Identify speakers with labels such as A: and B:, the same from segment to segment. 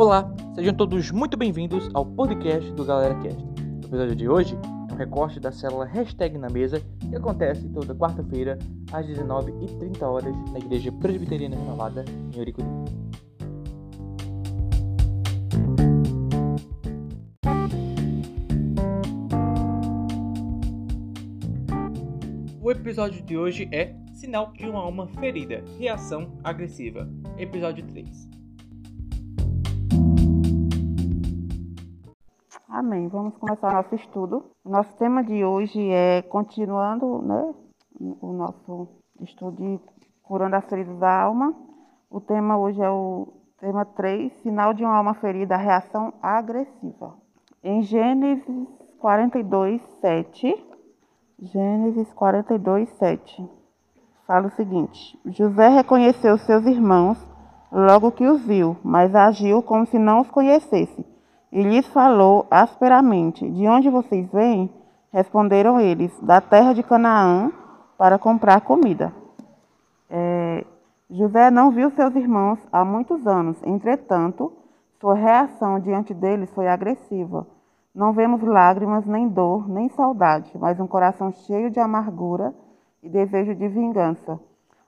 A: Olá, sejam todos muito bem-vindos ao podcast do GaleraCast. O episódio de hoje é um recorte da célula Hashtag na Mesa que acontece toda quarta-feira às 19h30 na Igreja Presbiteriana Renovada em Ouricuri. O episódio de hoje é Sinal de uma alma ferida, reação agressiva. Episódio 3.
B: Amém. Vamos começar nosso estudo. Nosso tema de hoje é continuando, né, o nosso estudo de curando as feridas da alma. O tema hoje é o tema 3, sinal de uma alma ferida, reação agressiva. Em Gênesis 42, 7, Gênesis 42, 7, fala o seguinte: José reconheceu seus irmãos logo que os viu, mas agiu como se não os conhecesse e lhes falou asperamente: De onde vocês vêm? Responderam eles: Da terra de Canaã, para comprar comida. É, José não viu seus irmãos há muitos anos, entretanto, sua reação diante deles foi agressiva. Não vemos lágrimas, nem dor, nem saudade, mas um coração cheio de amargura e desejo de vingança.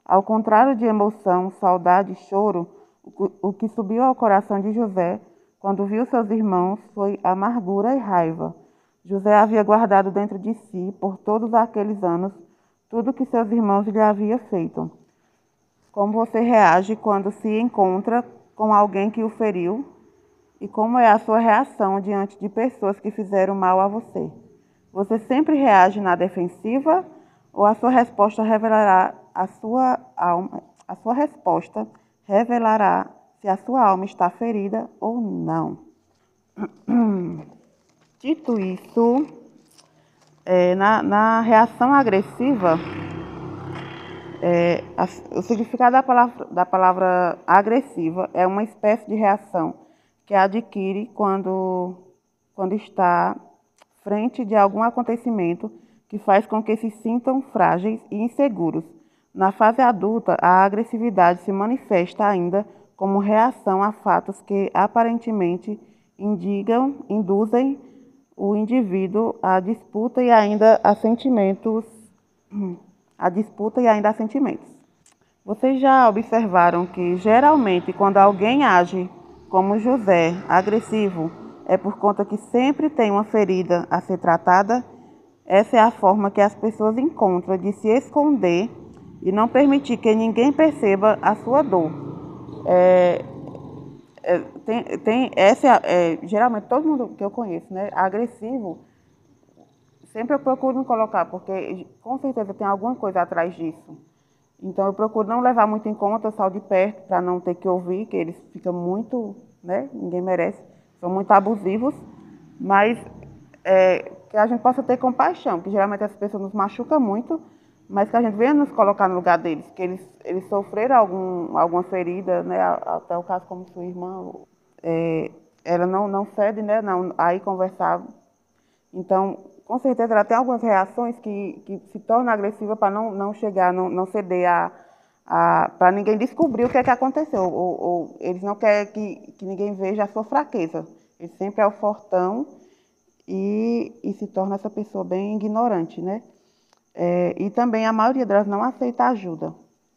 B: Ao contrário de emoção, saudade e choro, o que subiu ao coração de José quando viu seus irmãos, foi amargura e raiva. José havia guardado dentro de si, por todos aqueles anos, tudo que seus irmãos lhe haviam feito. Como você reage quando se encontra com alguém que o feriu? E como é a sua reação diante de pessoas que fizeram mal a você? Você sempre reage na defensiva ou a sua resposta revelará a sua alma, a sua resposta revelará se a sua alma está ferida ou não. Dito isso, é, na, na, reação agressiva, é, a, o significado da palavra, da palavra agressiva é uma espécie de reação que adquire quando, quando está frente de algum acontecimento que faz com que se sintam frágeis e inseguros. Na fase adulta, a agressividade se manifesta ainda como reação a fatos que aparentemente indicam, induzem o indivíduo à disputa e ainda a sentimentos, a disputa e ainda a sentimentos. Vocês já observaram que geralmente quando alguém age como José, agressivo, é por conta que sempre tem uma ferida a ser tratada? Essa é a forma que as pessoas encontram de se esconder e não permitir que ninguém perceba a sua dor. É, é, tem, tem essa é, geralmente todo mundo que eu conheço, né, agressivo, sempre eu procuro me colocar, porque com certeza tem alguma coisa atrás disso. Então eu procuro não levar muito em conta, só de perto, para não ter que ouvir, que eles ficam muito, né, ninguém merece, são muito abusivos, mas é, que a gente possa ter compaixão, porque geralmente as pessoas nos machucam muito, mas que a gente venha nos colocar no lugar deles, que eles, eles sofreram algum, alguma ferida, né? Até o caso como sua irmã, é, ela não, não cede, né? Não, aí conversar. Então, com certeza ela tem algumas reações que, que se tornam agressivas para não, não chegar, não, não ceder a, a para ninguém descobrir o que é que aconteceu. Ou, ou eles não querem que, que ninguém veja a sua fraqueza. Ele sempre é o fortão e, e se torna essa pessoa bem ignorante, né? É, e também a maioria delas não aceita ajuda.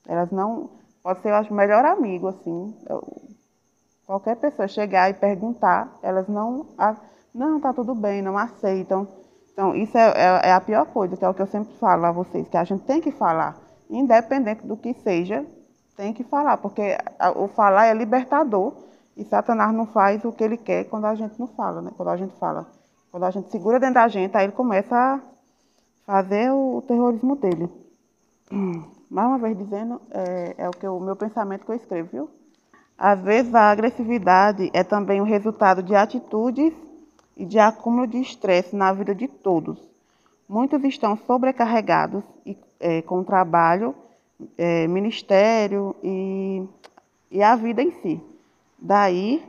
B: Elas não. Pode ser, eu acho, o melhor amigo, assim. Eu, qualquer pessoa chegar e perguntar, elas não. A, não, tá tudo bem, não aceitam. Então, isso é, é, é, a pior coisa, que é o que eu sempre falo a vocês, que a gente tem que falar. Independente do que seja, tem que falar, porque o falar é libertador. E Satanás não faz o que ele quer quando a gente não fala, né? Quando a gente fala. Quando a gente segura dentro da gente, aí ele começa a fazer o terrorismo dele. Mais uma vez dizendo, é, é o que o meu pensamento que eu escrevo, viu? Às vezes a agressividade é também o resultado de atitudes e de acúmulo de estresse na vida de todos. Muitos estão sobrecarregados e, é, com o trabalho, é, ministério e, e a vida em si. Daí,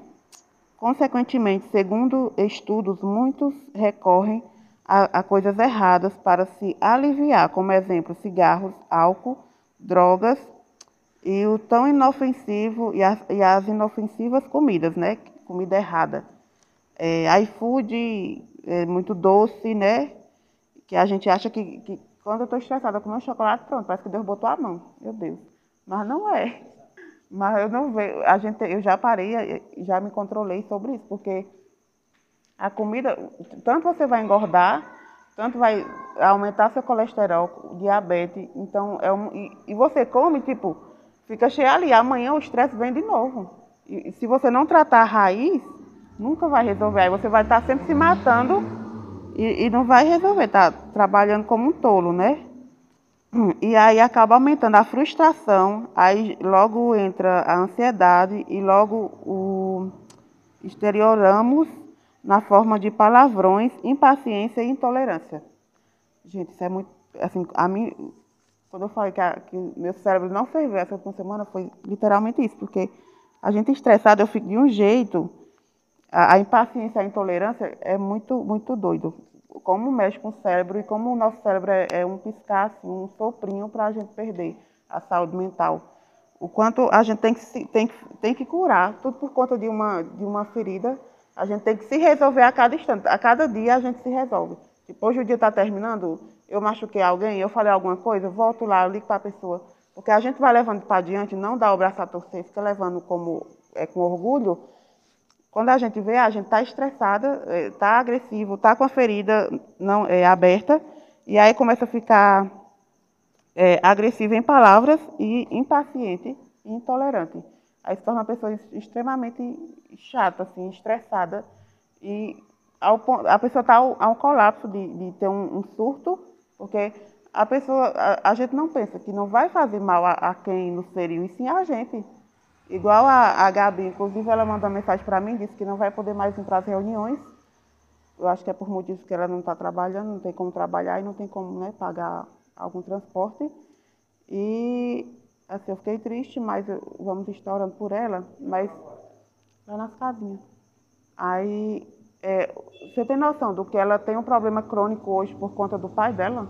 B: consequentemente, segundo estudos, muitos recorrem a, a coisas erradas para se aliviar, como exemplo, cigarros, álcool, drogas e o tão inofensivo e as, e as inofensivas comidas, né? comida errada. É, iFood é muito doce, né? Que a gente acha que, que quando eu estou estressada com meu chocolate, pronto, parece que Deus botou a mão. Meu Deus. Mas não é. Mas eu não vejo. A gente, eu já parei, já me controlei sobre isso, porque a comida, tanto você vai engordar, tanto vai aumentar seu colesterol, diabetes, então é um. E, e você come, tipo, fica cheio ali, amanhã o estresse vem de novo. E, se você não tratar a raiz, nunca vai resolver. Aí você vai estar sempre se matando e, e não vai resolver, tá trabalhando como um tolo, né? E aí acaba aumentando a frustração, aí logo entra a ansiedade e logo o exterioramos na forma de palavrões, impaciência e intolerância. Gente, isso é muito. Assim, a mim, quando eu falei que, a, que meu cérebro não ferveu essa última semana, foi literalmente isso, porque a gente estressado, eu fico de um jeito. A, a impaciência, a intolerância é muito, muito doido. Como mexe com o cérebro e como o nosso cérebro é, é um piscar, assim, um soprinho para a gente perder a saúde mental. O quanto a gente tem que, tem, tem que curar, tudo por conta de uma, de uma ferida a gente tem que se resolver a cada instante. A cada dia a gente se resolve. Tipo, hoje o dia está terminando, eu machuquei alguém, eu falei alguma coisa, volto lá, eu ligo para a pessoa. Porque a gente vai levando para diante, não dá o braço a torcer, fica levando como, é, com orgulho. Quando a gente vê, a gente está estressada, está é, agressivo, está com a ferida não, é, aberta, e aí começa a ficar é, agressivo em palavras e impaciente e intolerante. Aí se torna uma pessoa extremamente chata, assim, estressada. E ao, a pessoa está a um colapso de, de ter um, um, surto, porque a pessoa, a, a, gente não pensa que não vai fazer mal a, a quem nos feriu, e sim a gente. Igual a, a Gabi, inclusive ela mandou mensagem para mim, disse que não vai poder mais para as reuniões. Eu acho que é por motivos que ela não está trabalhando, não tem como trabalhar e não tem como né, pagar algum transporte. E Assim, eu fiquei triste, mas vamos estar orando por ela, mas lá nas casinhas. Aí, é, você tem noção do que ela tem um problema crônico hoje por conta do pai dela?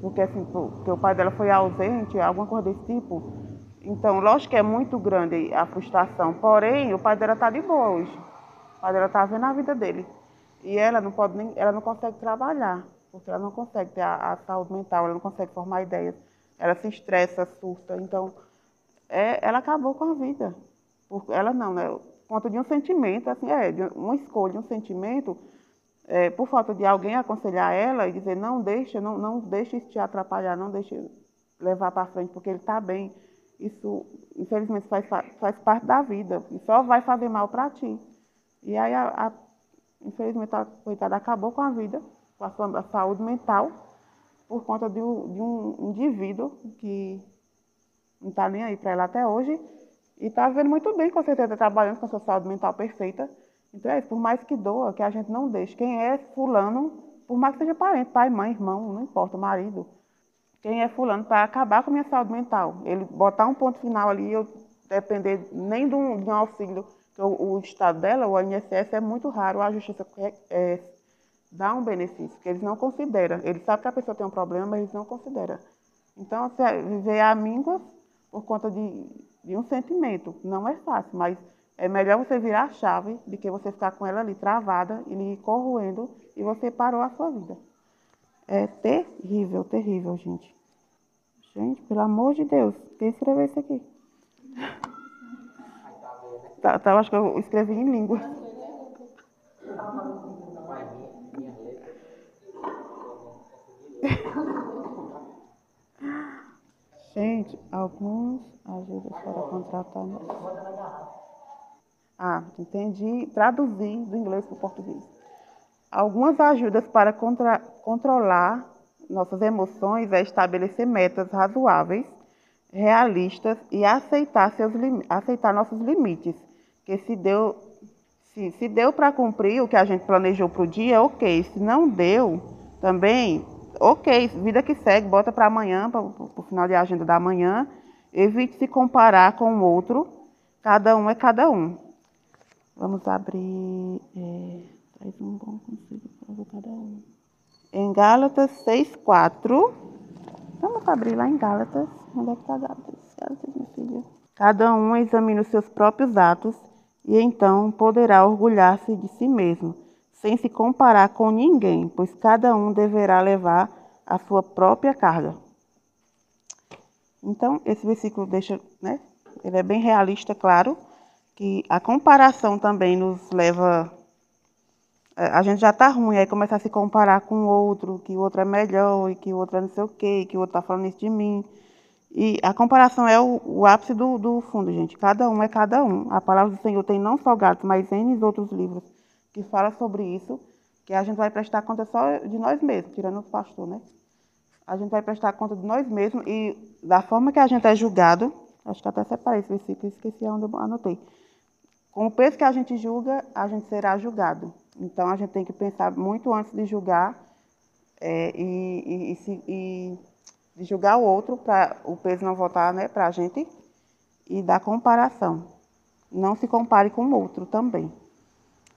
B: Porque, assim, porque o pai dela foi ausente, alguma coisa desse tipo. Então, lógico que é muito grande a frustração, porém, o pai dela está de boa hoje. O pai dela está vendo a vida dele. E ela não pode nem, ela não consegue trabalhar, porque ela não consegue ter a, a saúde mental, ela não consegue formar ideias ela se estressa, surta. Então, é, ela acabou com a vida. Ela não, né? Por conta de um sentimento, assim, é, uma escolha, um sentimento, é, por falta de alguém aconselhar ela e dizer, não deixa, não, não deixa isso te atrapalhar, não deixa levar para frente, porque ele está bem. Isso, infelizmente, faz, faz parte da vida e só vai fazer mal para ti. E aí, a, a, infelizmente, a coitada acabou com a vida, com a sua a saúde mental por conta de um, de um indivíduo que não está nem aí para ela até hoje e está vivendo muito bem, com certeza, trabalhando com a sua saúde mental perfeita. Então é isso, por mais que doa, que a gente não deixe. Quem é fulano, por mais que seja parente, pai, mãe, irmão, não importa, marido. Quem é fulano para acabar com a minha saúde mental. Ele botar um ponto final ali, eu depender nem de um, de um auxílio, que o, o, estado dela, o INSS, é muito raro, a justiça é, é, dá um benefício, que eles não consideram. Eles sabem que a pessoa tem um problema, mas eles não consideram. Então, você viver a míngua por conta de, de um sentimento não é fácil, mas é melhor você virar a chave do que você ficar com ela ali travada e lhe corroendo e você parou a sua vida. É terrível, terrível, gente. Gente, pelo amor de Deus, quem escreveu isso aqui? Tá, tá, eu acho que eu escrevi em língua. Gente, alguns ajudas para contratar. Ah, entendi. Traduzi do inglês para o português. Algumas ajudas para contra, controlar nossas emoções é estabelecer metas razoáveis, realistas e aceitar, seus, aceitar nossos limites. Que se deu, se, se deu para cumprir o que a gente planejou para o dia, ok. Se não deu, também ok, vida que segue, bota para amanhã, para o final de agenda da manhã. Evite se comparar com o outro. Cada um é cada um. Vamos abrir. É, um bom conselho para cada um. Em Gálatas 6,4. Vamos abrir lá em Gálatas. Onde é que está Gálatas? Gálatas, minha filha. Cada um examina os seus próprios atos e então poderá orgulhar-se de si mesmo, sem se comparar com ninguém, pois cada um deverá levar a sua própria carga. Então, esse versículo deixa, né? Ele é bem realista, claro, que a comparação também nos leva é, a gente já tá ruim, aí começa a se comparar com o outro, que o outro é melhor, e que o outro é não sei o quê, que o outro tá falando isso de mim. E a comparação é o, o ápice do, do, fundo, gente. Cada um é cada um. A palavra do Senhor tem não só gatos, mas N outros livros que falam sobre isso, que a gente vai prestar conta só de nós mesmos, tirando o pastor, né? A gente vai prestar conta de nós mesmos e da forma que a gente é julgado, acho que até separei esse versículo, esqueci onde eu anotei. Com o peso que a gente julga, a gente será julgado. Então a gente tem que pensar muito antes de julgar é, e, e, e, de julgar o outro para o peso não voltar né, para a gente e da comparação. Não se compare com o outro também.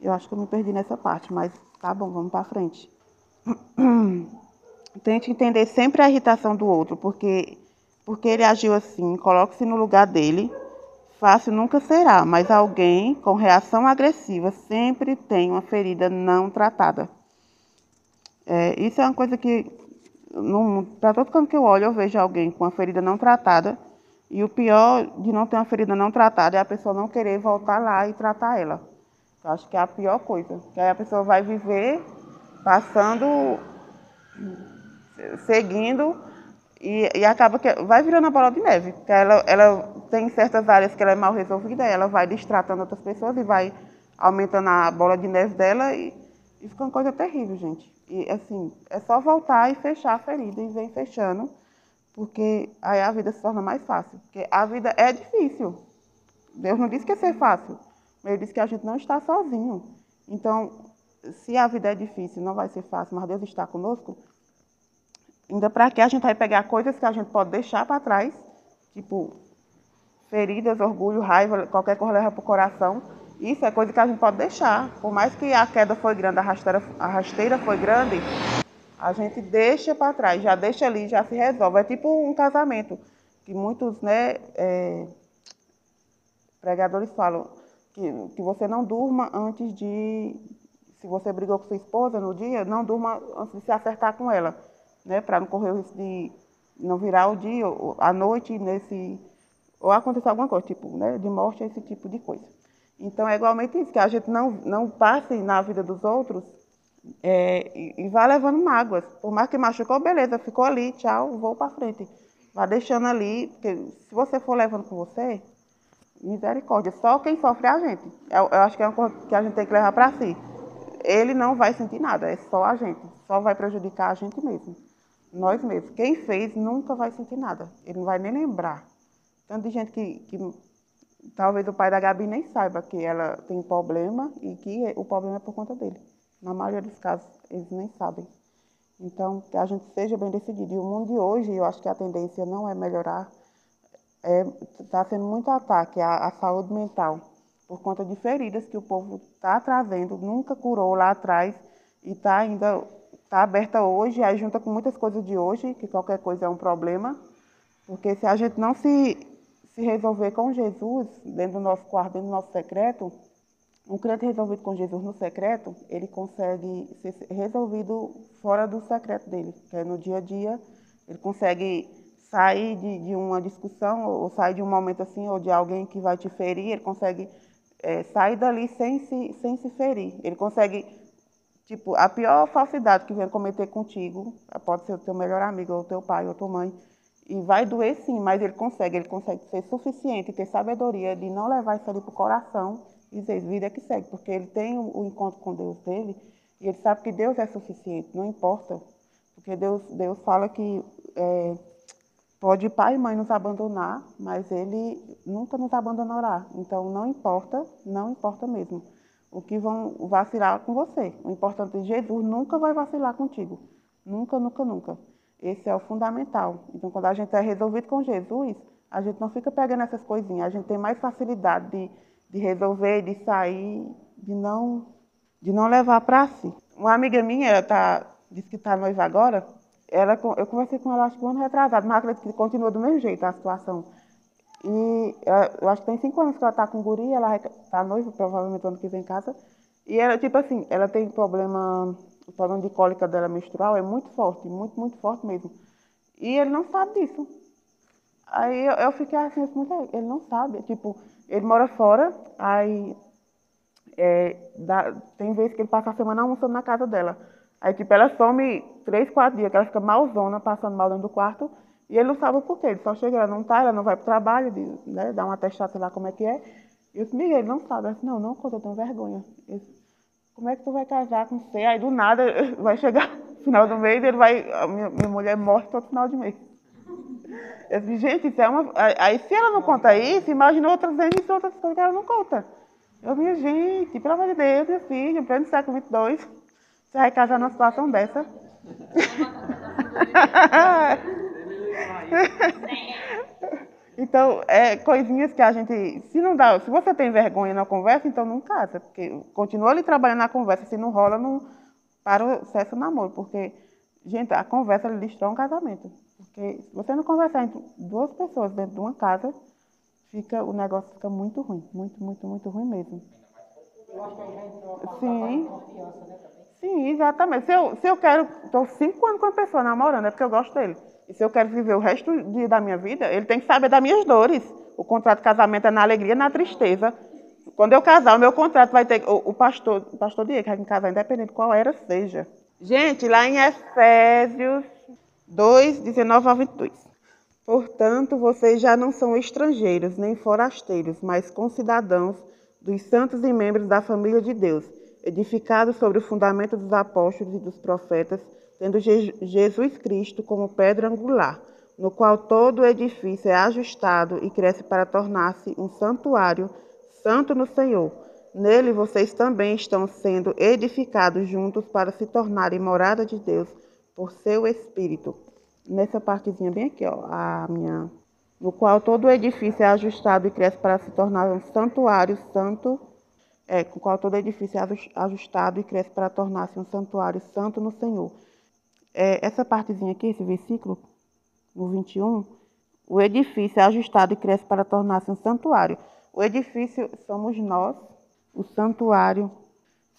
B: Eu acho que eu me perdi nessa parte, mas tá bom, vamos para frente. Tente entender sempre a irritação do outro, porque porque ele agiu assim, coloque-se no lugar dele Fácil nunca será, mas alguém com reação agressiva sempre tem uma ferida não tratada. É, isso é uma coisa que, para todo canto que eu olho, eu vejo alguém com uma ferida não tratada. E o pior de não ter uma ferida não tratada é a pessoa não querer voltar lá e tratar ela. Eu acho que é a pior coisa. Que aí a pessoa vai viver passando, seguindo e, e acaba que vai virando a bola de neve. Porque ela, ela tem certas áreas que ela é mal resolvida, ela vai distratando outras pessoas e vai aumentando a bola de neve dela e, e fica uma coisa terrível, gente. E assim, é só voltar e fechar a ferida e vem fechando, porque aí a vida se torna mais fácil. Porque a vida é difícil. Deus não disse que ia ser fácil, ele disse que a gente não está sozinho. Então, se a vida é difícil, não vai ser fácil, mas Deus está conosco, Ainda para que a gente vai pegar coisas que a gente pode deixar para trás, tipo feridas, orgulho, raiva, qualquer coisa leva para o coração. Isso é coisa que a gente pode deixar. Por mais que a queda foi grande, a rasteira, a rasteira foi grande, a gente deixa para trás, já deixa ali, já se resolve. É tipo um casamento, que muitos né, é, pregadores falam, que, que você não durma antes de. Se você brigou com sua esposa no dia, não durma antes de se acertar com ela né, para não correr o risco de não virar o dia, ou a noite nesse ou acontecer alguma coisa, tipo, né, de morte, esse tipo de coisa. Então é igualmente isso, que a gente não, não passe na vida dos outros é, e, e vá levando mágoas. Por mais que machucou, beleza, ficou ali, tchau, vou para frente. Vá deixando ali, porque se você for levando com você, misericórdia, só quem sofre é a gente. Eu, eu acho que é uma coisa que a gente tem que levar para si. Ele não vai sentir nada, é só a gente, só vai prejudicar a gente mesmo nós mesmos. Quem fez nunca vai sentir nada, ele não vai nem lembrar. Tanto de gente que, que talvez o pai da Gabi nem saiba que ela tem problema e que o problema é por conta dele. Na maioria dos casos, eles nem sabem. Então, que a gente seja bem decidido. E o mundo de hoje, eu acho que a tendência não é melhorar, está é, tá sendo muito ataque à, à saúde mental, por conta de feridas que o povo está trazendo, nunca curou lá atrás e está ainda está aberta hoje, aí junta com muitas coisas de hoje, que qualquer coisa é um problema, porque se a gente não se, se resolver com Jesus, dentro do nosso quarto, dentro do nosso secreto, um crente resolvido com Jesus no secreto, ele consegue ser resolvido fora do secreto dele, que é no dia a dia, ele consegue sair de, de uma discussão, ou sair de um momento assim, ou de alguém que vai te ferir, ele consegue é, sair dali sem se, sem se ferir, ele consegue Tipo, a pior falsidade que vem cometer contigo, pode ser o teu melhor amigo, ou teu pai, ou tua mãe, e vai doer sim, mas ele consegue, ele consegue ser suficiente, ter sabedoria de não levar isso ali para o coração e dizer, vida que segue, porque ele tem o encontro com Deus dele e ele sabe que Deus é suficiente, não importa. Porque Deus, Deus fala que é, pode pai e mãe nos abandonar, mas ele nunca nos abandonará. Então não importa, não importa mesmo o que vão vacilar com você. O importante é que Jesus nunca vai vacilar contigo. Nunca, nunca, nunca. Esse é o fundamental. Então, quando a gente é resolvido com Jesus, a gente não fica pegando essas coisinhas. A gente tem mais facilidade de, de resolver, de sair, de não, de não levar para si. Uma amiga minha, tá, disse que está noiva agora, ela, eu conversei com ela acho que um ano retrasado, mas acredito que continua do mesmo jeito a situação. E eu acho que tem cinco anos que ela está com guri, ela está noiva, provavelmente ano que vem em casa. E ela, tipo assim, ela tem problema, o problema de cólica dela menstrual é muito forte, muito, muito forte mesmo. E ele não sabe disso. Aí eu, eu fiquei assim, ele não sabe. Tipo, ele mora fora, aí é, dá, tem vezes que ele passa a semana almoçando na casa dela. Aí, tipo, ela some três, quatro dias, que ela fica malzona, passando mal dentro do quarto, e ele não sabe o porquê. Ele só chega, ela não tá, ela não vai pro trabalho, né, dá uma testada, sei lá como é que é. E eu disse, Miguel, ele não sabe. Ela disse, não, não conta, eu tenho vergonha. Eu disse, como é que tu vai casar com você? Aí, do nada, vai chegar no final do mês, ele vai, minha, minha, mulher morre todo final de mês. Eu disse, gente, isso é uma... Aí, se ela não conta isso, imagina outras vezes, é outras coisas que ela não conta. Eu disse, gente, pelo amor de Deus, minha filha, em pleno século 22 se vai casar numa situação dessa. então, é coisinhas que a gente, se não dá, se você tem vergonha na conversa, então não casa, porque continua ali trabalhando na conversa, se não rola, não para o sexo namoro, porque gente, a conversa destrói um casamento, porque se você não conversar entre duas pessoas dentro de uma casa, fica o negócio fica muito ruim, muito, muito, muito ruim mesmo. Eu acho que a gente Sim. Confiança, né? Sim, exatamente. Se eu, se eu quero, estou cinco anos com uma pessoa namorando, é porque eu gosto dele. E se eu quero viver o resto da minha vida, ele tem que saber das minhas dores. O contrato de casamento é na alegria na tristeza. Quando eu casar, o meu contrato vai ter. O, o pastor, o pastor Diego, que vai me casar, independente de qual era seja. Gente, lá em Efésios 2, 19 a 22. Portanto, vocês já não são estrangeiros nem forasteiros, mas concidadãos dos santos e membros da família de Deus edificado sobre o fundamento dos apóstolos e dos profetas, tendo Jesus Cristo como pedra angular, no qual todo o edifício é ajustado e cresce para tornar-se um santuário santo no Senhor. Nele vocês também estão sendo edificados juntos para se tornarem morada de Deus por seu Espírito. Nessa partezinha bem aqui, ó, a minha, no qual todo o edifício é ajustado e cresce para se tornar um santuário santo é, com qual todo edifício é ajustado e cresce para tornar-se um santuário santo no Senhor. É, essa partezinha aqui, esse versículo, no 21, o edifício é ajustado e cresce para tornar-se um santuário. O edifício somos nós, o santuário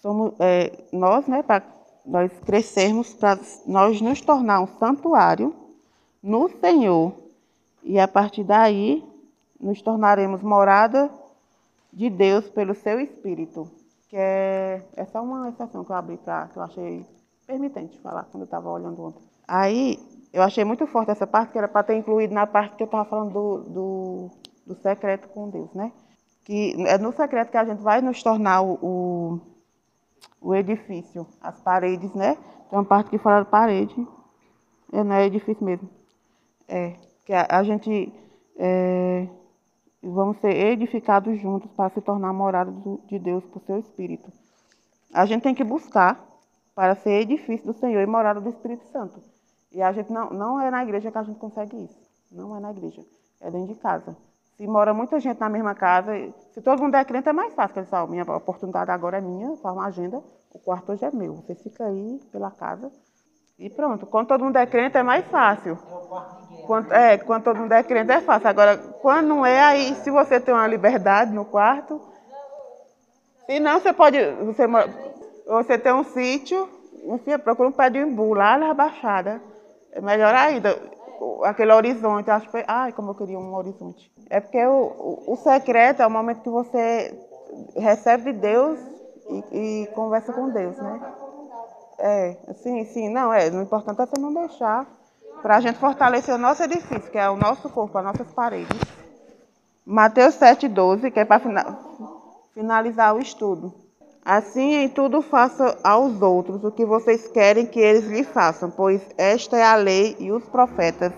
B: somos é, nós, né, para nós crescermos, para nós nos tornar um santuário no Senhor. E a partir daí, nos tornaremos morada de Deus pelo seu Espírito, que é, é só uma exceção que eu abri para que eu achei permitente falar quando eu estava olhando ontem. Aí eu achei muito forte essa parte, que era para ter incluído na parte que eu estava falando do, do, do, secreto com Deus, né? Que é no secreto que a gente vai nos tornar o, o, o edifício, as paredes, né? Tem uma parte que fala da parede, é, não é edifício mesmo. É, que a, a gente é, e vamos ser edificados juntos para se tornar morada de Deus por seu Espírito. A gente tem que buscar para ser edifício do Senhor e morada do Espírito Santo. E a gente não, não é na igreja que a gente consegue isso. Não é na igreja. É dentro de casa. Se mora muita gente na mesma casa, se todo mundo é crente, é mais fácil. Ele fala, minha oportunidade agora é minha, faz uma agenda, o quarto hoje é meu. Você fica aí pela casa e pronto. Quando todo mundo é crente, é mais fácil. Quando, é, quando todo mundo é crente, é fácil. Agora, quando não é, aí se você tem uma liberdade no quarto. Se não, você pode. Você, você tem um sítio, enfim, procura um pé de imbu lá na Baixada. É melhor ainda. Aquele horizonte. Acho que, ai, como eu queria um horizonte. É porque o, o, o secreto é o momento que você recebe de Deus e, e conversa com Deus, né? É, sim, sim. Não, é. O importante é você não deixar para a gente fortalecer o nosso edifício, que é o nosso corpo, as nossas paredes. Mateus 7,12, que é para finalizar o estudo. Assim em tudo faça aos outros o que vocês querem que eles lhe façam, pois esta é a lei e os profetas.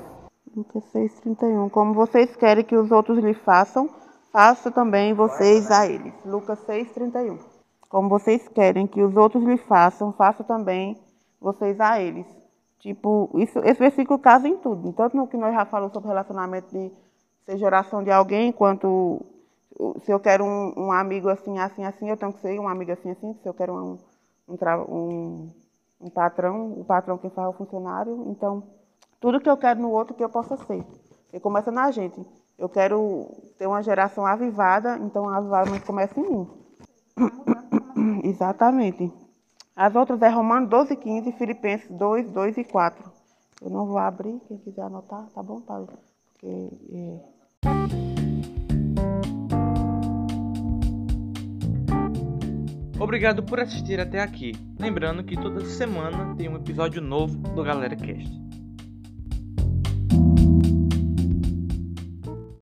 B: Lucas 6,31. Como vocês querem que os outros lhe façam, faça também vocês a eles. Lucas 6,31. Como vocês querem que os outros lhe façam, faça também vocês a eles. Tipo, isso, esse versículo casa em tudo. Tanto no que nós já falamos sobre relacionamento de seja oração de alguém, quanto se eu quero um, um, amigo assim, assim, assim, eu tenho que ser um amigo assim, assim. Se eu quero um, um, um, patrão, o patrão quem faz o funcionário. Então, tudo que eu quero no outro que eu possa ser. E começa na gente. Eu quero ter uma geração avivada, então o avivamento começa em mim. Exatamente. As outras é Romanos 12, 15, Filipenses 2, 2 e 4. Eu não vou abrir, quem quiser anotar, tá bom, Paulo? Porque. É...
A: Obrigado por assistir até aqui. Lembrando que toda semana tem um episódio novo do Galera Cast.